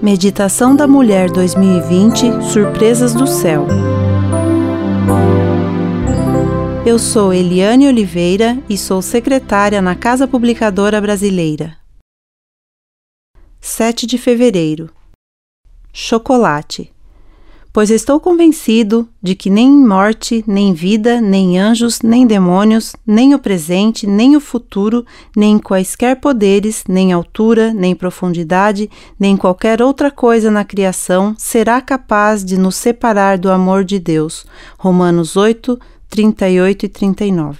Meditação da Mulher 2020 Surpresas do Céu. Eu sou Eliane Oliveira e sou secretária na Casa Publicadora Brasileira. 7 de fevereiro. Chocolate pois estou convencido de que nem morte, nem vida, nem anjos, nem demônios, nem o presente, nem o futuro, nem quaisquer poderes, nem altura, nem profundidade, nem qualquer outra coisa na criação será capaz de nos separar do amor de Deus. Romanos 8, 38 e 39.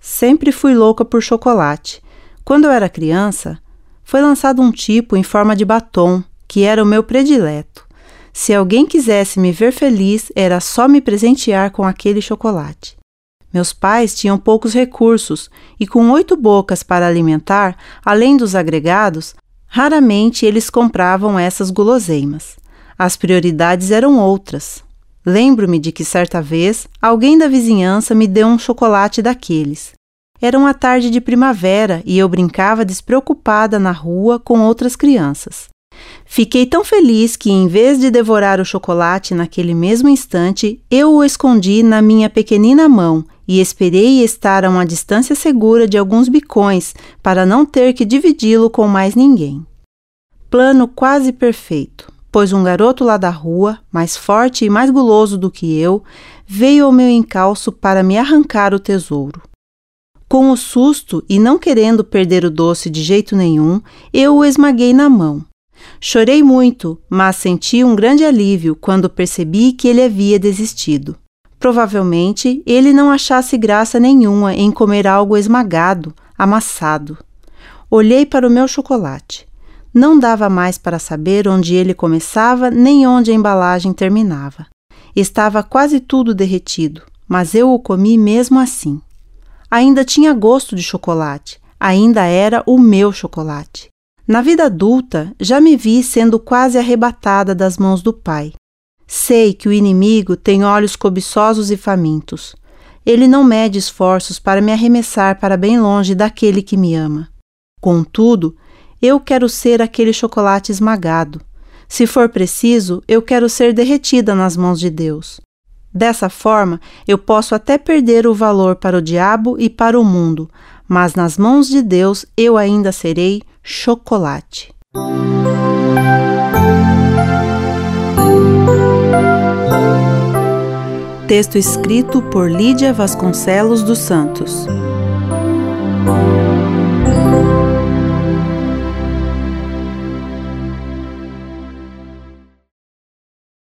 Sempre fui louca por chocolate. Quando eu era criança, foi lançado um tipo em forma de batom, que era o meu predileto. Se alguém quisesse me ver feliz, era só me presentear com aquele chocolate. Meus pais tinham poucos recursos e, com oito bocas para alimentar, além dos agregados, raramente eles compravam essas guloseimas. As prioridades eram outras. Lembro-me de que certa vez alguém da vizinhança me deu um chocolate daqueles. Era uma tarde de primavera e eu brincava despreocupada na rua com outras crianças. Fiquei tão feliz que, em vez de devorar o chocolate naquele mesmo instante, eu o escondi na minha pequenina mão e esperei estar a uma distância segura de alguns bicões para não ter que dividi-lo com mais ninguém. Plano quase perfeito, pois um garoto lá da rua, mais forte e mais guloso do que eu, veio ao meu encalço para me arrancar o tesouro. Com o susto e não querendo perder o doce de jeito nenhum, eu o esmaguei na mão. Chorei muito, mas senti um grande alívio quando percebi que ele havia desistido. Provavelmente ele não achasse graça nenhuma em comer algo esmagado, amassado. Olhei para o meu chocolate. Não dava mais para saber onde ele começava nem onde a embalagem terminava. Estava quase tudo derretido, mas eu o comi mesmo assim. Ainda tinha gosto de chocolate, ainda era o meu chocolate. Na vida adulta, já me vi sendo quase arrebatada das mãos do Pai. Sei que o inimigo tem olhos cobiçosos e famintos. Ele não mede esforços para me arremessar para bem longe daquele que me ama. Contudo, eu quero ser aquele chocolate esmagado. Se for preciso, eu quero ser derretida nas mãos de Deus. Dessa forma, eu posso até perder o valor para o diabo e para o mundo, mas nas mãos de Deus eu ainda serei chocolate. Texto escrito por Lídia Vasconcelos dos Santos.